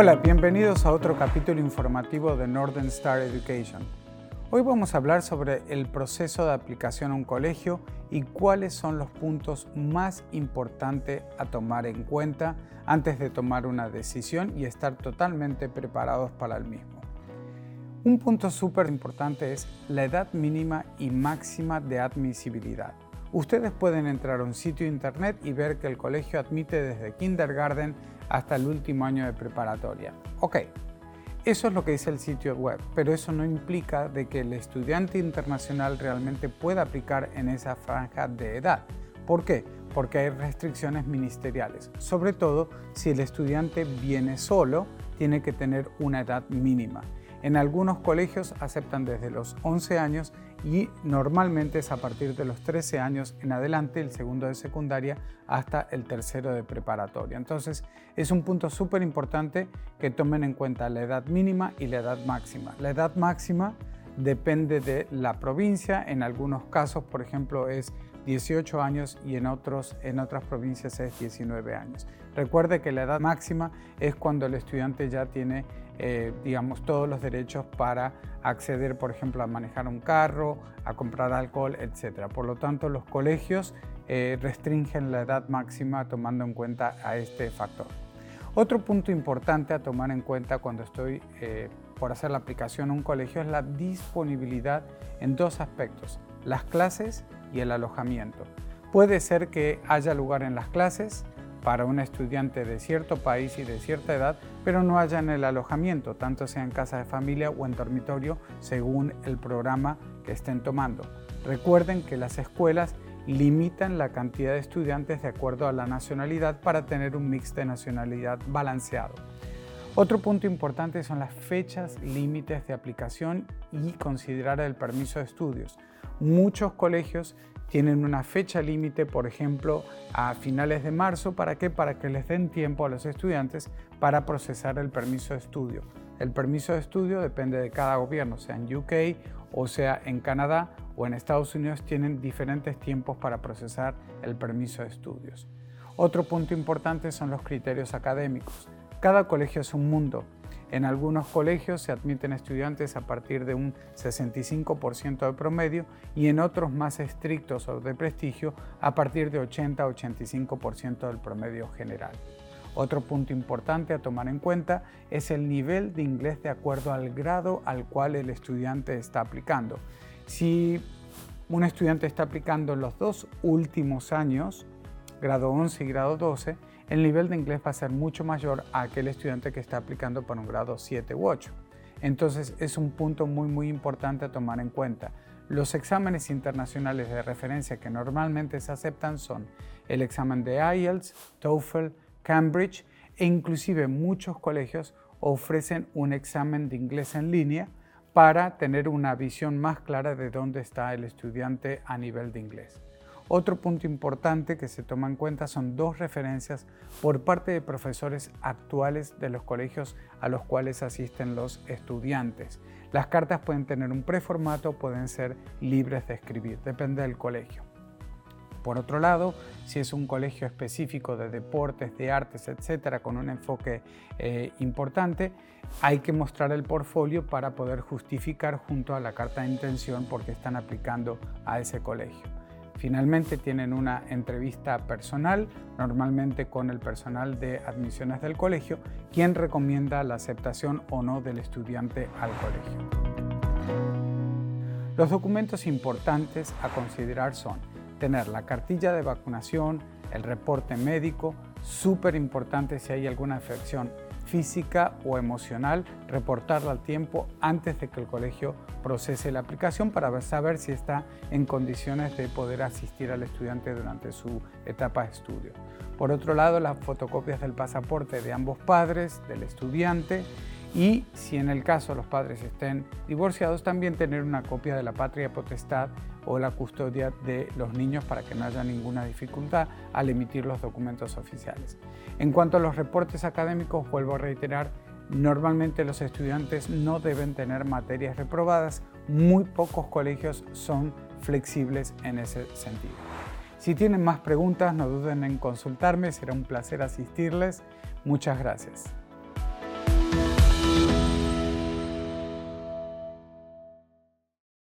Hola, bienvenidos a otro capítulo informativo de Northern Star Education. Hoy vamos a hablar sobre el proceso de aplicación a un colegio y cuáles son los puntos más importantes a tomar en cuenta antes de tomar una decisión y estar totalmente preparados para el mismo. Un punto súper importante es la edad mínima y máxima de admisibilidad. Ustedes pueden entrar a un sitio internet y ver que el colegio admite desde kindergarten hasta el último año de preparatoria. Ok, eso es lo que dice el sitio web, pero eso no implica de que el estudiante internacional realmente pueda aplicar en esa franja de edad. ¿Por qué? Porque hay restricciones ministeriales, sobre todo si el estudiante viene solo, tiene que tener una edad mínima. En algunos colegios aceptan desde los 11 años y normalmente es a partir de los 13 años en adelante, el segundo de secundaria hasta el tercero de preparatoria. Entonces es un punto súper importante que tomen en cuenta la edad mínima y la edad máxima. La edad máxima depende de la provincia, en algunos casos por ejemplo es 18 años y en, otros, en otras provincias es 19 años. Recuerde que la edad máxima es cuando el estudiante ya tiene, eh, digamos, todos los derechos para acceder, por ejemplo, a manejar un carro, a comprar alcohol, etc. Por lo tanto, los colegios eh, restringen la edad máxima tomando en cuenta a este factor. Otro punto importante a tomar en cuenta cuando estoy eh, por hacer la aplicación a un colegio es la disponibilidad en dos aspectos, las clases y el alojamiento. Puede ser que haya lugar en las clases para un estudiante de cierto país y de cierta edad, pero no haya en el alojamiento, tanto sea en casa de familia o en dormitorio, según el programa que estén tomando. Recuerden que las escuelas limitan la cantidad de estudiantes de acuerdo a la nacionalidad para tener un mix de nacionalidad balanceado. Otro punto importante son las fechas límites de aplicación y considerar el permiso de estudios. Muchos colegios tienen una fecha límite, por ejemplo, a finales de marzo. ¿Para qué? Para que les den tiempo a los estudiantes para procesar el permiso de estudio. El permiso de estudio depende de cada gobierno, sea en UK o sea en Canadá o en Estados Unidos, tienen diferentes tiempos para procesar el permiso de estudios. Otro punto importante son los criterios académicos. Cada colegio es un mundo. En algunos colegios se admiten estudiantes a partir de un 65% de promedio y en otros más estrictos o de prestigio a partir de 80-85% del promedio general. Otro punto importante a tomar en cuenta es el nivel de inglés de acuerdo al grado al cual el estudiante está aplicando. Si un estudiante está aplicando los dos últimos años, grado 11 y grado 12, el nivel de inglés va a ser mucho mayor a aquel estudiante que está aplicando por un grado 7 u 8. Entonces es un punto muy muy importante a tomar en cuenta. Los exámenes internacionales de referencia que normalmente se aceptan son el examen de IELTS, TOEFL, Cambridge e inclusive muchos colegios ofrecen un examen de inglés en línea para tener una visión más clara de dónde está el estudiante a nivel de inglés. Otro punto importante que se toma en cuenta son dos referencias por parte de profesores actuales de los colegios a los cuales asisten los estudiantes. Las cartas pueden tener un preformato, pueden ser libres de escribir, depende del colegio. Por otro lado, si es un colegio específico de deportes, de artes, etcétera, con un enfoque eh, importante, hay que mostrar el portfolio para poder justificar junto a la carta de intención porque están aplicando a ese colegio. Finalmente tienen una entrevista personal, normalmente con el personal de admisiones del colegio, quien recomienda la aceptación o no del estudiante al colegio. Los documentos importantes a considerar son tener la cartilla de vacunación, el reporte médico, súper importante si hay alguna afección física o emocional, reportarla al tiempo antes de que el colegio procese la aplicación para saber si está en condiciones de poder asistir al estudiante durante su etapa de estudio. Por otro lado, las fotocopias del pasaporte de ambos padres, del estudiante, y si en el caso los padres estén divorciados, también tener una copia de la patria potestad o la custodia de los niños para que no haya ninguna dificultad al emitir los documentos oficiales. En cuanto a los reportes académicos, vuelvo a reiterar, normalmente los estudiantes no deben tener materias reprobadas, muy pocos colegios son flexibles en ese sentido. Si tienen más preguntas, no duden en consultarme, será un placer asistirles. Muchas gracias.